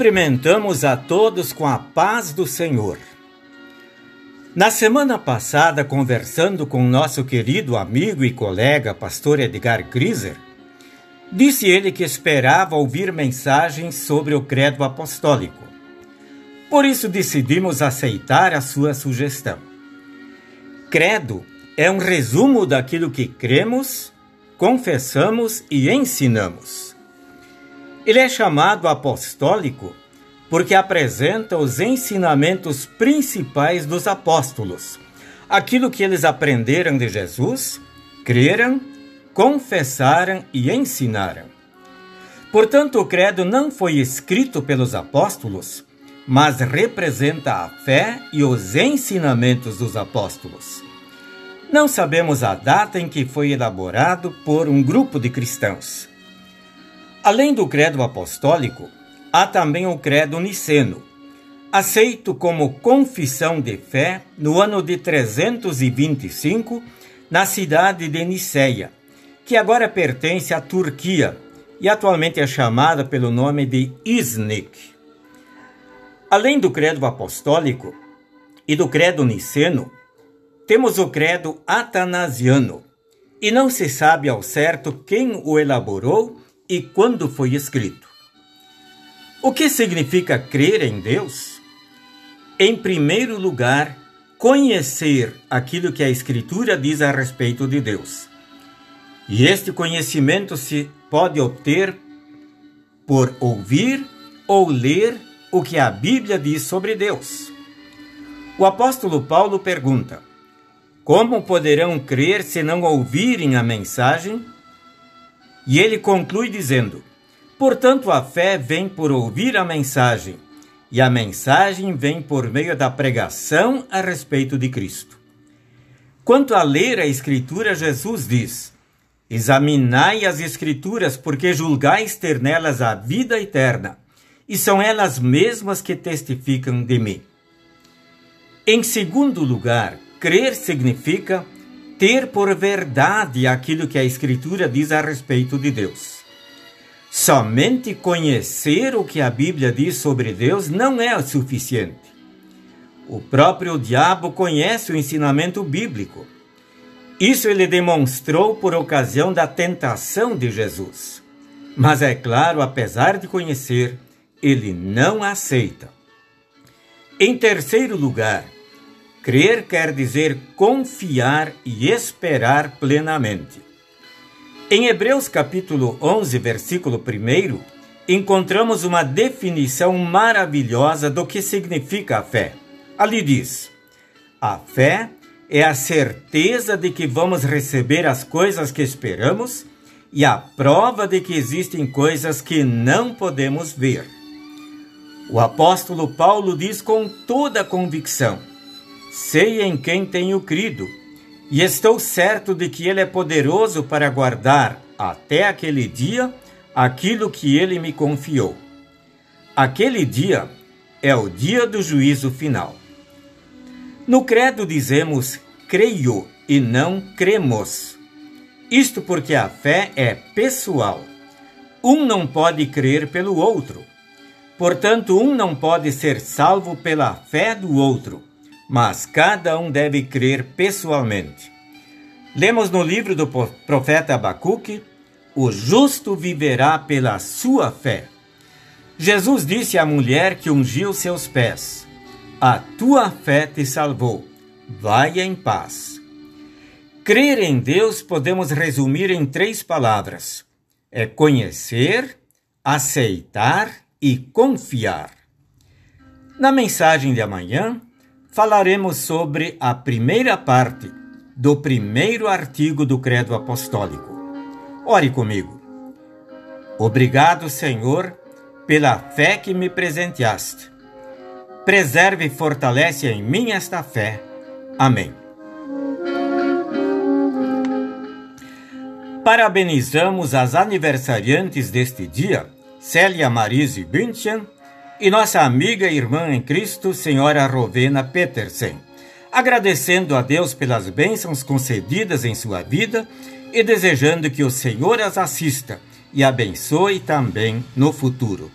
Cumprimentamos a todos com a paz do Senhor. Na semana passada, conversando com nosso querido amigo e colega pastor Edgar Griser, disse ele que esperava ouvir mensagens sobre o credo apostólico. Por isso decidimos aceitar a sua sugestão. Credo é um resumo daquilo que cremos, confessamos e ensinamos. Ele é chamado apostólico porque apresenta os ensinamentos principais dos apóstolos, aquilo que eles aprenderam de Jesus, creram, confessaram e ensinaram. Portanto, o credo não foi escrito pelos apóstolos, mas representa a fé e os ensinamentos dos apóstolos. Não sabemos a data em que foi elaborado por um grupo de cristãos. Além do credo apostólico, há também o credo niceno, aceito como confissão de fé no ano de 325 na cidade de Niceia, que agora pertence à Turquia e atualmente é chamada pelo nome de Iznik. Além do credo apostólico e do credo niceno, temos o credo atanasiano, e não se sabe ao certo quem o elaborou e quando foi escrito. O que significa crer em Deus? Em primeiro lugar, conhecer aquilo que a Escritura diz a respeito de Deus. E este conhecimento se pode obter por ouvir ou ler o que a Bíblia diz sobre Deus. O apóstolo Paulo pergunta: Como poderão crer se não ouvirem a mensagem? E ele conclui dizendo: Portanto, a fé vem por ouvir a mensagem, e a mensagem vem por meio da pregação a respeito de Cristo. Quanto a ler a Escritura, Jesus diz: Examinai as Escrituras, porque julgais ter nelas a vida eterna, e são elas mesmas que testificam de mim. Em segundo lugar, crer significa ter por verdade aquilo que a Escritura diz a respeito de Deus. Somente conhecer o que a Bíblia diz sobre Deus não é o suficiente. O próprio diabo conhece o ensinamento bíblico. Isso ele demonstrou por ocasião da tentação de Jesus. Mas é claro, apesar de conhecer, ele não aceita. Em terceiro lugar, Crer quer dizer confiar e esperar plenamente. Em Hebreus capítulo 11, versículo 1, encontramos uma definição maravilhosa do que significa a fé. Ali diz: A fé é a certeza de que vamos receber as coisas que esperamos e a prova de que existem coisas que não podemos ver. O apóstolo Paulo diz com toda convicção: Sei em quem tenho crido, e estou certo de que Ele é poderoso para guardar até aquele dia aquilo que Ele me confiou. Aquele dia é o dia do juízo final. No credo dizemos creio e não cremos. Isto porque a fé é pessoal. Um não pode crer pelo outro. Portanto, um não pode ser salvo pela fé do outro mas cada um deve crer pessoalmente. Lemos no livro do profeta Abacuque: O justo viverá pela sua fé. Jesus disse à mulher que ungiu seus pés: A tua fé te salvou. Vai em paz. Crer em Deus podemos resumir em três palavras: é conhecer, aceitar e confiar. Na mensagem de amanhã, falaremos sobre a primeira parte do primeiro artigo do Credo Apostólico. Ore comigo. Obrigado, Senhor, pela fé que me presenteaste. Preserve e fortalece em mim esta fé. Amém. Parabenizamos as aniversariantes deste dia, Célia Marise Bündchen, e nossa amiga e irmã em Cristo, Senhora Rovena Petersen, agradecendo a Deus pelas bênçãos concedidas em sua vida e desejando que o Senhor as assista e abençoe também no futuro.